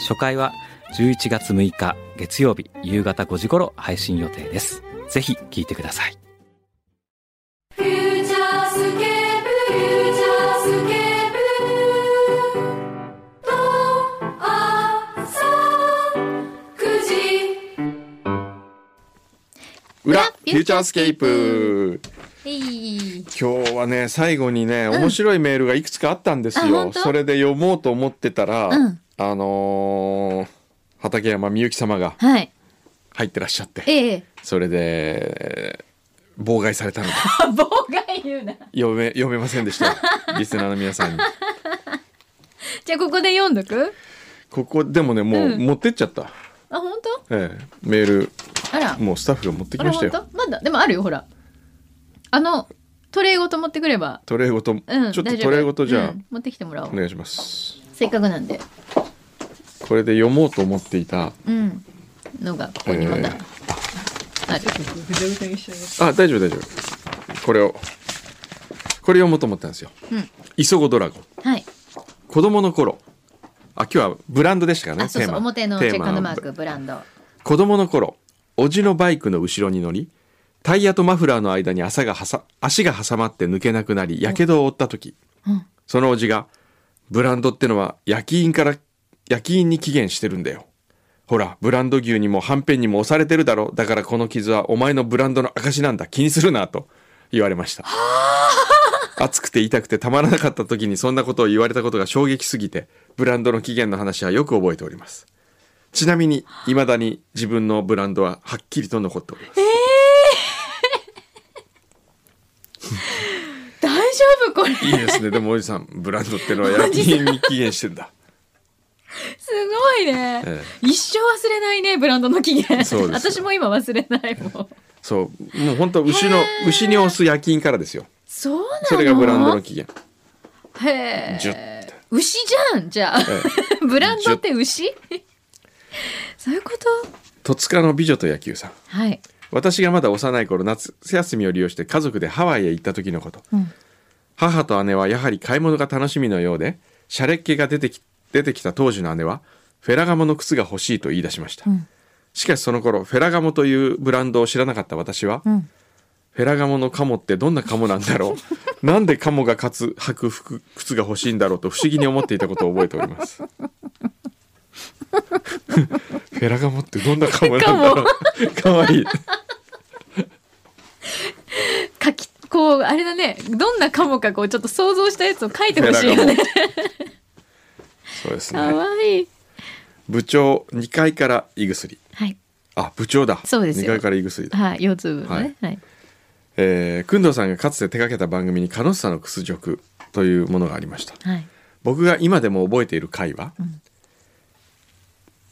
初回は11月6日月曜日夕方5時頃配信予定です。ぜひ聞いてください。 Futurescape Futurescape。と朝9時裏 Futurescape今日はね最後にね面白いメールがいくつかあったんですよ、それで読もうと思ってたら、うんあのー畠山みゆき様がはい。入ってらっしゃってええ。それで妨害されたので。妨害言うな。読め読めませんでした。リスナーの皆さんに。じゃあここで読んどく？ここでもねもううん。持ってっちゃった、あ本当？ええ、メールあら。もうスタッフが持ってきましたよ。当？まだ？でもあるよほら。あのトレイごと持ってくれば。トレイごと、うんちょっとトレイごとじゃあ、うん持ってきてもらおう。お願いします。せっかくなんでこれで読もうと思っていたうん。のがここにまだえある、あ大丈夫大丈夫。これをこれ読もうと思ったんですよ。うん「磯子ドラゴン。はい」子供の頃。あ今日はブランドでしたからねあそうそう表のチェッテーマ。カーのマークブランド。子供の頃おじのバイクの後ろに乗りタイヤとマフラーの間に朝がはさ足が挟まって抜けなくなりやけどを負った時、うん。そのおじが「ブランドってのは焼き印から焼き印に期限してるんだよ」ほら、ブランド牛にもはんぺんにも押されてるだろ。だからこの傷はお前のブランドの証なんだ。気にするな、と言われました。熱くて痛くてたまらなかった時にそんなことを言われたことが衝撃すぎて、ブランドの期限の話はよく覚えております。ちなみに、未だに自分のブランドははっきりと残っております。大丈夫これすいいですね。でもおじさん、ブランドってのは焼き印に期限してんだ。ごいね、え一生忘れないねブランドの期限私も今忘れないもん。そう。もう本当牛の、牛に押す焼き印からですよ。そうなの？それがブランドの期限。へえ牛じゃんじゃあ、ブランドって牛？そういうこと？戸塚の美女と野球さん。はい、私がまだ幼い頃夏休みを利用して家族でハワイへ行った時のこと、うん。母と姉はやはり買い物が楽しみのようでシャレっ気が出てき出てきた当時の姉はフェラガモの靴が欲しいと言い出しました、ん。しかしその頃フェラガモというブランドを知らなかった私は、ん。フェラガモのカモってどんなカモなんだろう？なんでカモがかつ履く服靴が欲しいんだろうと不思議に思っていたことを覚えております。フェラガモってどんなカモなんだろう？かわいい。書きこうあれだね。どんなかもかこうちょっと想像したやつを書いてほしいよねそうですかねわいい。部長2階から胃薬。はい。あ部長だ。そうですよ。2階から胃薬だ、はい腰痛部のね。はい、えー、工藤さんがかつて手掛けた番組に「カノッサの屈辱」というものがありました。はい。僕が今でも覚えている回は、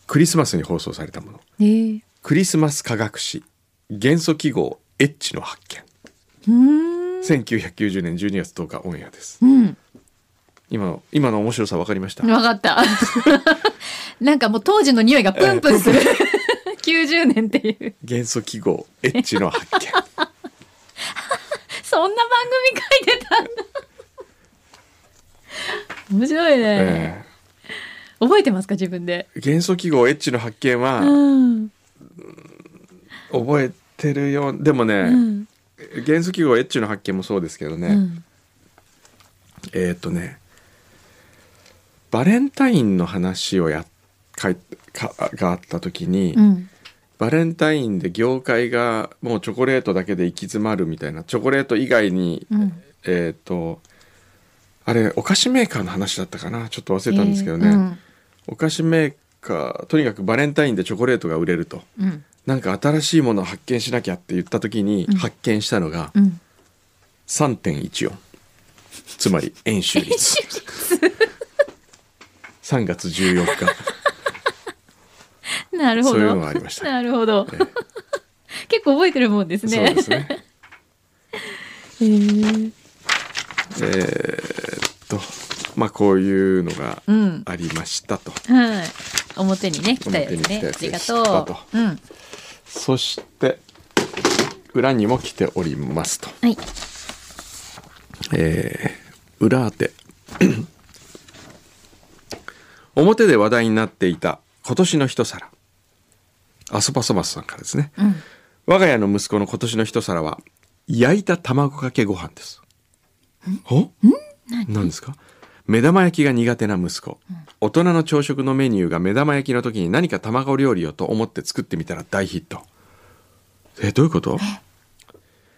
クリスマスに放送されたもの。えー、クリスマス科学史元素記号 H の発見。うーん。1990年12月10日オンエアです。うん今の今の面白さ分かりました？わかった。なんかもう当時の匂いがプンプンする。90年っていう。元素記号 H の発見。そんな番組書いてたんだ。面白いね、え覚えてますか自分で？ー元素記号 H の発見は、うん。覚えてるよでもね、うん。元素記号 H の発見もそうですけどね、うん。えーっ、とねバレンタインの話をやかいかがあった時に、うん。バレンタインで業界がもうチョコレートだけで行き詰まるみたいなチョコレート以外に、うん。えーっ、とあれお菓子メーカーの話だったかな？ちょっと忘れたんですけどね、えーうん。お菓子メーカーとにかくバレンタインでチョコレートが売れると。うん。なんか新しいものを発見しなきゃって言った時にうん。発見したのがうん。3.14つまり円周率3月14日 なるほど。そういうのがありましたなるほど。結構覚えてるもんですね。そうですね へーえーっとまあこういうのがうん。ありましたと、はい。表にね、来たやつね。ありがとう。うん。そして裏にも来ておりますとはい。えー裏当て表で話題になっていた今年の一皿。アソパソマスさんからですね、うん。我が家の息子の今年の一皿は焼いた卵かけご飯です。お何？ですか？目玉焼きが苦手な息子、大人の朝食のメニューが目玉焼きの時に何か卵料理をと思って作ってみたら大ヒット。えどういうこと？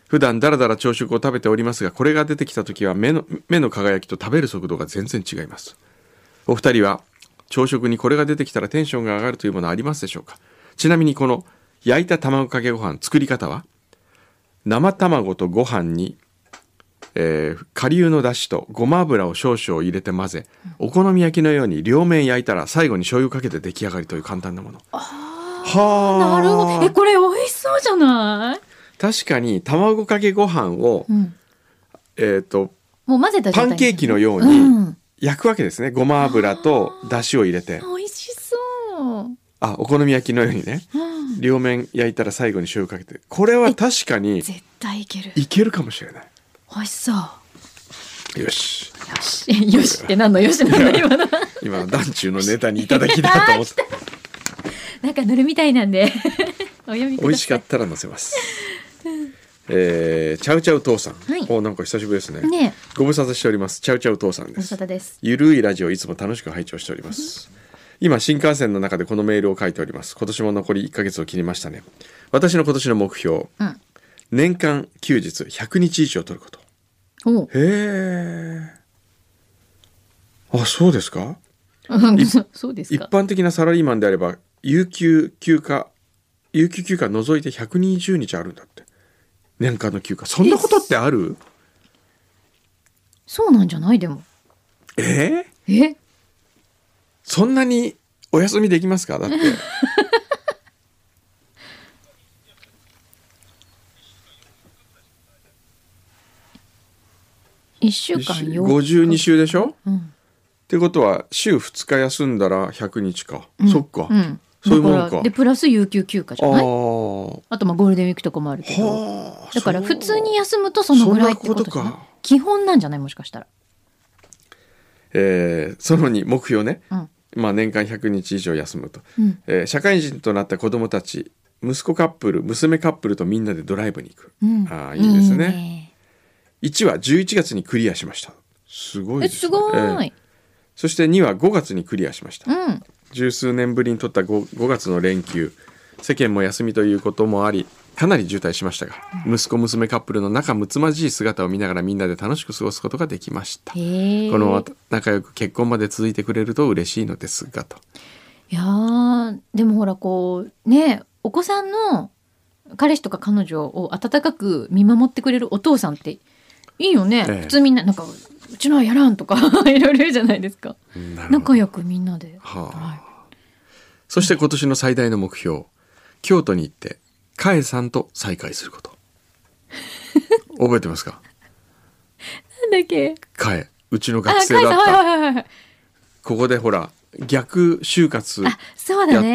普段だらだら朝食を食べておりますがこれが出てきた時は目の目の輝きと食べる速度が全然違います。お二人は朝食にこれが出てきたらテンションが上がるというものありますでしょうか？ちなみにこの焼いた卵かけご飯作り方は？生卵とご飯に、えー、顆粒のだしとごま油を少々入れて混ぜお好み焼きのように両面焼いたら最後に醤油かけて出来上がりという簡単なものはあなるほど。え、これ美味しそうじゃない？確かに卵かけご飯を、うん。えー、ともう混ぜたパンケーキのよううにん。焼くわけですねごま油とだしを入れて美味しそう。あお好み焼きのようにねうん。両面焼いたら最後に醤油かけてこれは確かに絶対いける。いけるかもしれない美味しそう。よしよし。よしって何の？よしなんだ今の。今の団中のネタにいただきだと思って なんか塗るみたいなんで。お読みください。美味しかったら乗せますえー、チャウチャウ父さん、はい。おなんか久しぶりですね。ねご無沙汰しております。チャウチャウ父さんです。ゆるいラジオいつも楽しく拝聴しております。今新幹線の中でこのメールを書いております。今年も残り1ヶ月を切りましたね。私の今年の目標。うん。年間休日100日以上取ること。へえ。あそうですか？うん。そ そうですか。一般的なサラリーマンであれば有給休暇有給休暇除いて120日あるんだって年間の休暇。そんなことってある？そうなんじゃない？でも。え？ーえ？そんなにお休みできますか？だって。一週間よ。52週でしょ？うん。ってことは週2日休んだら100日か、うん。そっか、うん。そういうもんか。で、プラス有給休暇じあゃない？ー。あとまあゴールデンウィークとかもあるけど。はあだから普通に休むとそのぐらいってこと基本なんじゃない？もしかしたら。えーその2目標ね、うん。まあ、年間100日以上休むと、うん。えー社会人となった子供たち息子カップル娘カップルとみんなでドライブに行く、うん。あーいいですね。ね。1は11月にクリアしました。すごいえ、です,、すごえーい。ー。そして2は5月にクリアしました、うん。十数年ぶりに取った 5, 5月の連休。世間も休みということもありかなり渋滞しましたが息子娘カップルの仲睦まじい姿を見ながらみんなで楽しく過ごすことができました。この仲良く結婚まで続いてくれると嬉しいのですがと。いやーでもほらこうねお子さんの彼氏とか彼女を温かく見守ってくれるお父さんっていいよね、ええ。普通みんななんかうちのはやらんとか いろいろ言うじゃないですか。仲良くみんなで、はあ。はい。そして今年の最大の目標京都に行ってカエさんと再会すること。覚えてますか？なんだっけ？カエうちのあ学生だった。ここでほら逆就活や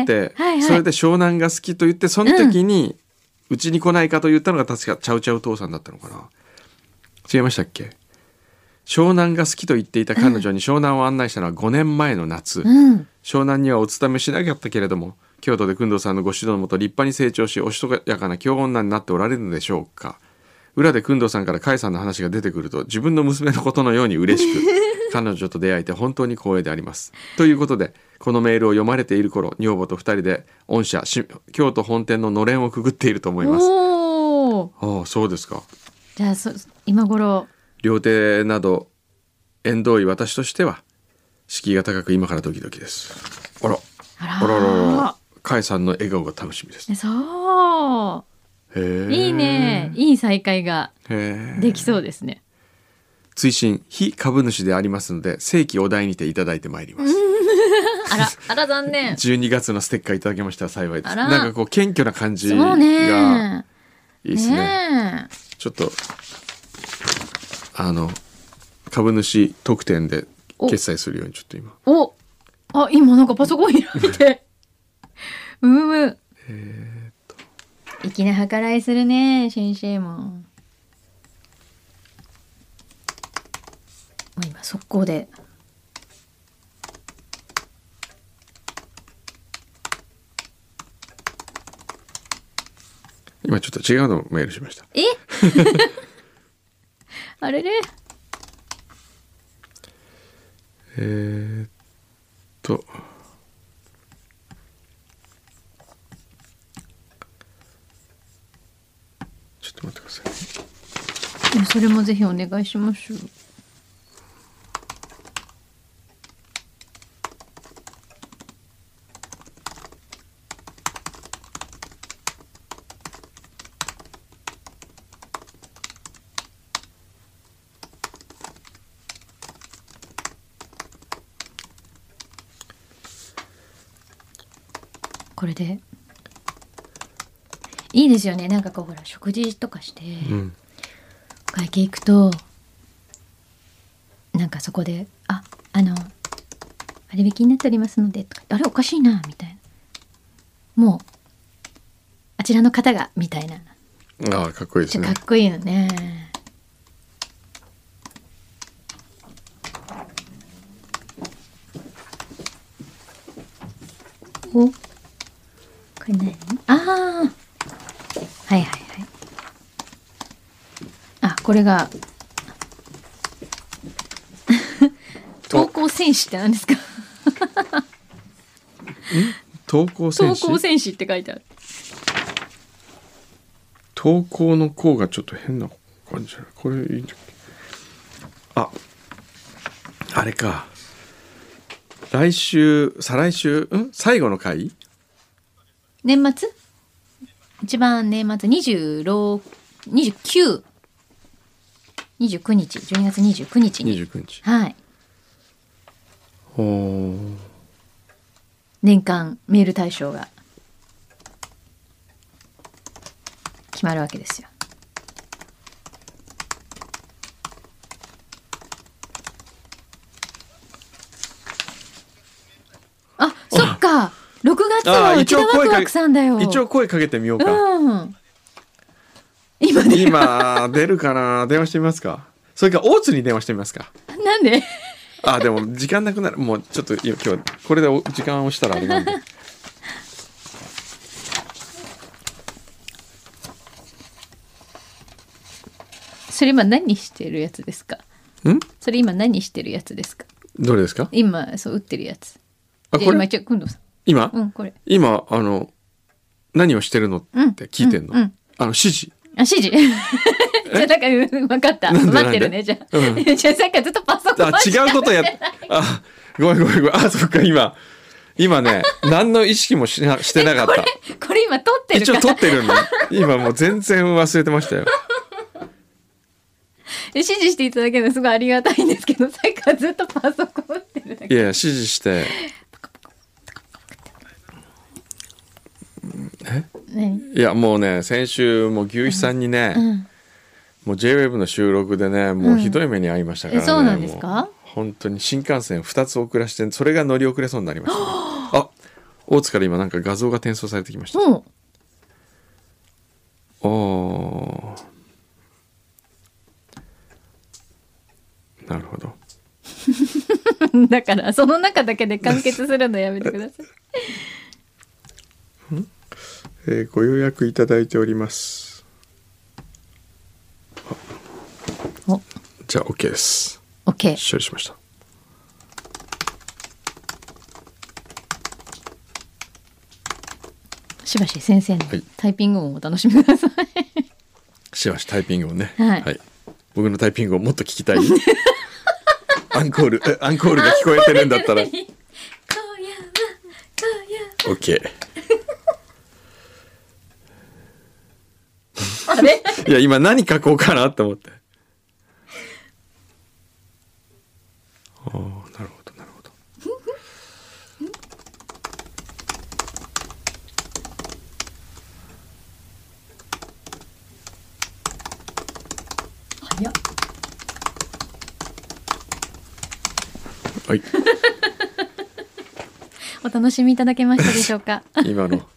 って、はいはい、それで湘南が好きと言ってその時にうち、に来ないかと言ったのが確かチャウチャウ父さんだったのかな。違いましたっけ？湘南が好きと言っていた彼女に湘南を案内したのは5年前の夏、うん。湘南にはお勤めしなかったけれども京都で工藤さんのご指導のもと立派に成長しおしとやかな京女になっておられるのでしょうか。裏で工藤さんから甲斐さんの話が出てくると自分の娘のことのように嬉しく彼女と出会えて本当に光栄であります。ということでこのメールを読まれている頃女房と二人で御社し京都本店ののれんをくぐっていると思います。ああそうですか。じゃあそ今頃。料亭など縁遠い私としては敷居が高く今からドキドキです。あら。あらあらららら甲斐さんの笑顔が楽しみです。そへうえいいね。いい再会ができそうですね。追伸非株主でありますので正規お題にていただいてまいります。あら あら残念。12月のステッカーいただけましたら幸いです。なんかこう謙虚な感じがね。いいですね。ねえ。ちょっとあの株主特典で決済するようにちょっと今。お。あ今なんかパソコン開いてうむむ粋な計らいするね先生も。今速攻で。今ちょっと違うのメールしました。え？あれれ？えー、っとちょっと待ってくださいいやそれもぜひお願いします。これで？いいですよね。なんかこうほら食事とかして、うん。お会計行くとなんかそこで「ああの割引になっておりますので」とかあれおかしいな」みたいな。もうあちらの方がみたいな。ああかっこいいですね。かっこいいよねおこれ何ああはいはいはいあこれが。投稿戦士って何ですか？投稿戦投士稿戦士って書いてある。投稿の項がちょっと変な感じこれいいんじゃあ。あれか。来週再来週？ん？最後の回？年末？一番年末？26 29 29日12月29日に。29日。はい。おー年間メール大賞が。決まるわけですよ。あそっか。6月あはワクワクさんだよ。一応声かけてみようか、うん今出るかな？電話してみますか？それか大津に電話してみますか？なんで？あでも時間なくなる。もうちょっと今日はこれでお時間をしたらあれなんで。それ今何してるやつですか？ん？それ今何してるやつですか？どれですか？今そう打ってるやつ。あこれ？一応くんどさ。ん今、うんこれ。今あの何をしてるのって聞いてんの、うんうん。あの指示あ指示。じゃあなんかうん分かった。なんで？待ってるねじゃあ、うん。じゃあさっきからずっとパソコンあ違うことやっあごめんごめんごめん。あそっか今。今ね 何の意識もしなしてなかった。これ今撮ってる一応から撮ってるの今もう全然忘れてましたよ。指示していただけるのすごいありがたいんですけどさっきからずっとパソコン打ってるだけ。いや指示して。何いやもうね先週もう牛肥さんにね、うん。もう JWEB の収録でねもうひどい目に遭いましたからね、えそうなんですか？本当に新幹線2つ遅らしてそれが乗り遅れそうになりました、ね、あ大津から今なんか画像が転送されてきました。もおー。なるほど。う だからその中だけで完結するのやめてください えーご予約いただいております。お。じゃあ OK です。OK 処理しました。しばし先生のはい。タイピング音をお楽しみください。しばしタイピングをね。はい。僕のタイピングをもっと聞きたい。アンコールえアンコールが聞こえてるんだったら。OK いや今何書こうかなと思って。なるほどなるほど。早っ。はい。お楽しみいただけましたでしょうか？今の。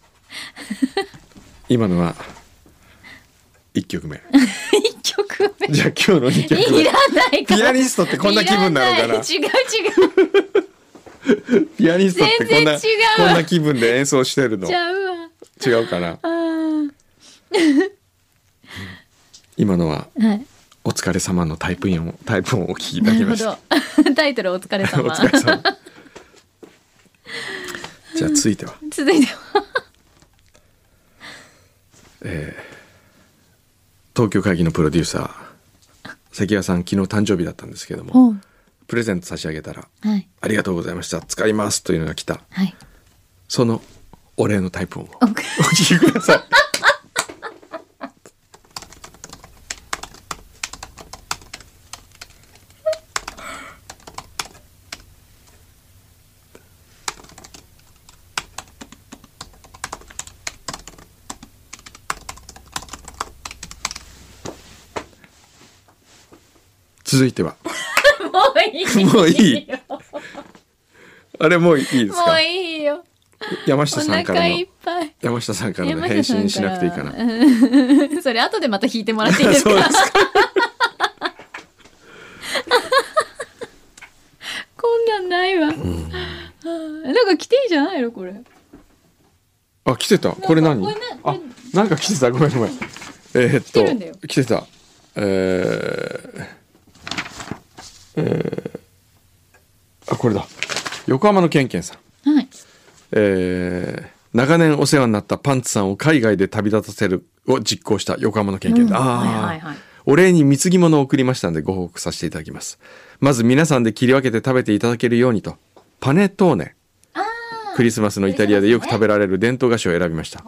今のは曲目。一曲目。じゃあ今日の2曲い目らないから。ピアニストってこんな気分なのかな？い違う違う。ピアニストってこんな全然違うこんな気分で演奏してるの？ちゃう。わ違うかな？今のははい「お疲れ様のタイプ音をタイプ音をお聞きいただきました。ど。タイトルお疲れお様疲れ様。じゃあ続いては。続いては東京会議のプロデューサー。関谷さん昨日誕生日だったんですけども。プレゼント差し上げたらはい「ありがとうございました。使います」というのが来た。はい。そのお礼のタイプ音を。おお聞きください続いては。もういいもういい。あれもういいですもかういいよ。山お下さんからの山下さんからの山返信しなくていいかな。うん それ後でまた弾いてもらっていいですか？そうですか。こんなんないわ、はあなんか来ていいじゃないのこれ。あ来てた。これ何？あなんか来てた。ごめんごめん。えー、っと来てた。えー、えー、あこれだ。横浜のケンケンさん。はい。えー長年お世話になったパンツさんを海外で旅立たせるを実行した横浜のケンケン。だ、うん。あー。はいはいはい。お礼に貢ぎ物を送りましたのでご報告させていただきます。まず皆さんで切り分けて食べていただけるようにと。パネトーネ。クリスマスのイタリアでよく食べられる伝統菓子を選びました。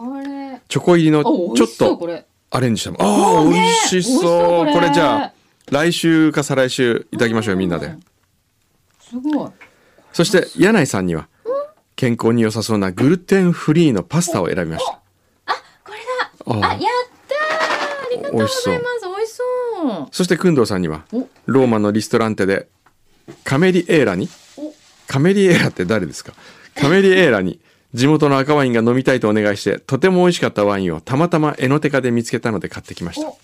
チョコ入りのおちょっとこれ。アレンジした。ああ、ね美味しそう。これじゃあ来週か再来週いただきましょうみんなで、すごい。そして柳井さんには健康に良さそうなグルテンフリーのパスタを選びました。これだ。ああやったー。ありがとうございます。美味しそう。そして工藤さんにはお。ローマのリストランテでカメリエーラにお。カメリエーラって誰ですか？カメリエーラに地元の赤ワインが飲みたいとお願いしてとても美味しかったワインをたまたまエノテカで見つけたので買ってきました。お。こ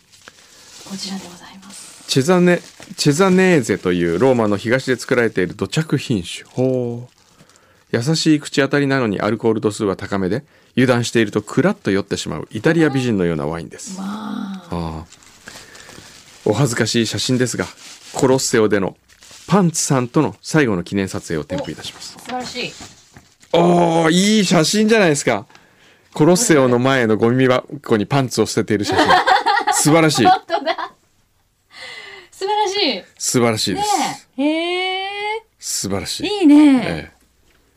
ちらでございますチェザネチェザネーゼというローマの東で作られている土着品種。ほう。優しい口当たりなのにアルコール度数は高めで油断しているとクラッと酔ってしまうイタリア美人のようなワインです。わあお恥ずかしい写真ですがコロッセオでのパンツさんとの最後の記念撮影を添付いたします。素晴らしい。おーいい写真じゃないですか。コロッセオの前のゴミ箱にパンツを捨てている写真。素晴らしい。本当だらしい。素晴らしいです、ねえ。へえ。素晴らしい。いいね、え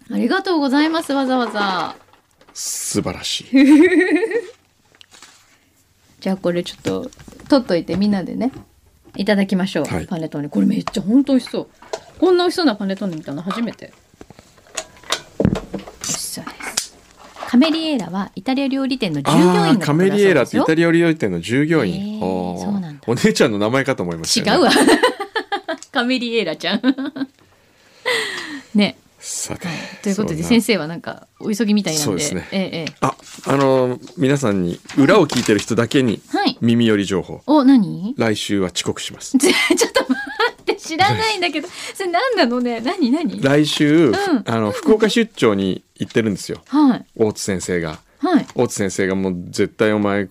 え。ありがとうございますわざわざ。素晴らしい。じゃあこれちょっと取っといてみんなでね。いただきましょう、はい。パネトーネ。これめっちゃ本当美味しそう。こんな美味しそうなパネトーネ見たの？初めて。美味しそうです。カメリエーラはイタリア料理店の従業員カメリエラってイタリア料理店の従業員、へえおーそうお姉ちゃんの名前かと思いましたよね、違うわ。カメリエーラちゃん。ね。さて、ということで先生はなんかお急ぎみたいなんで。そうですね。ええええ。ああの皆さんに裏を聞いてる人だけにはい。耳寄り情報。お何？来週は遅刻します。ちょっと待って知らないんだけど。それ何なのね？何何？来週、ん。あの福岡出張に行ってるんですよ。はい。大津先生が。はい。大津先生がもう絶対お前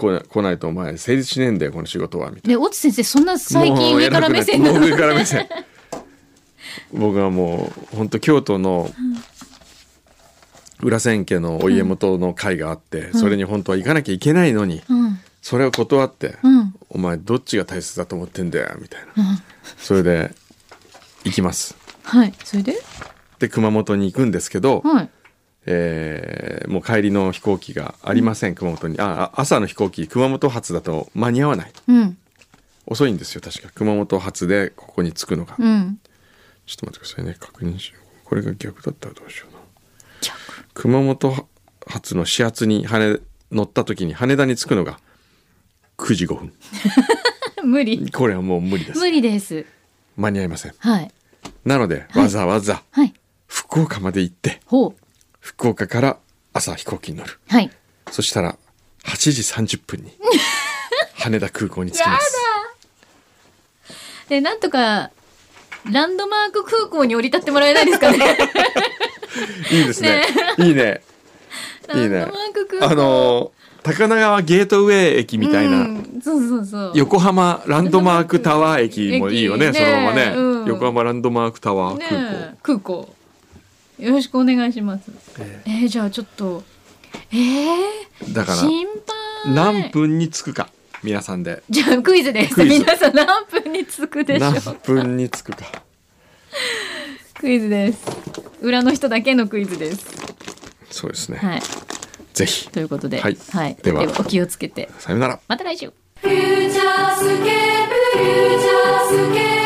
来ない来ないとお前成立しねえんだよこの仕事はみたいで越智先生そんなな最近上から目線なの。もう上から目線。僕はもう本当京都の裏千家のお家元の会があって、それに本当は行かなきゃいけないのに、うん。それを断って、うん。お前どっちが大切だと思ってんだよみたいな、うん。それで行きます。はい。それで？で熊本に行くんですけど、はいえーもう帰りの飛行機がありません、熊本に。ああ朝の飛行機熊本発だと間に合わない。うん。遅いんですよ確か。熊本発でここに着くのが、うん。ちょっと待ってくださいね。確認しよう。これが逆だったらどうしような。熊本発の始発に羽乗った時に羽田に着くのが9時5分。無理。これはもう無理です。無理です。間に合いません。はい。なので、はい。わざわざはい。福岡まで行って、ほう。福岡から朝飛行機に乗る。はい。そしたら、8時30分に、羽田空港に着きます。で、なんとか、ランドマーク空港に降り立ってもらえないですかね。いいですね。いいね。いいね。あのー高輪川ゲートウェイ駅みたいな、うんそうそうそう。横浜ランドマークタワー駅もいいよね、駅そのままね、ねうん横浜ランドマークタワーね空港。え空港。よろしくお願いします。ええー、じゃあちょっと、えー、だから、心配。何分に着くか、皆さんで。じゃあクイズです。皆さん何分に着くでしょ何う。分に着くか。クイズです。裏の人だけのクイズです。そうですね。はい。ぜひ。ということで、はいはい。ではお気をつけて。さよなら。また来週。 Futurescape Futurescape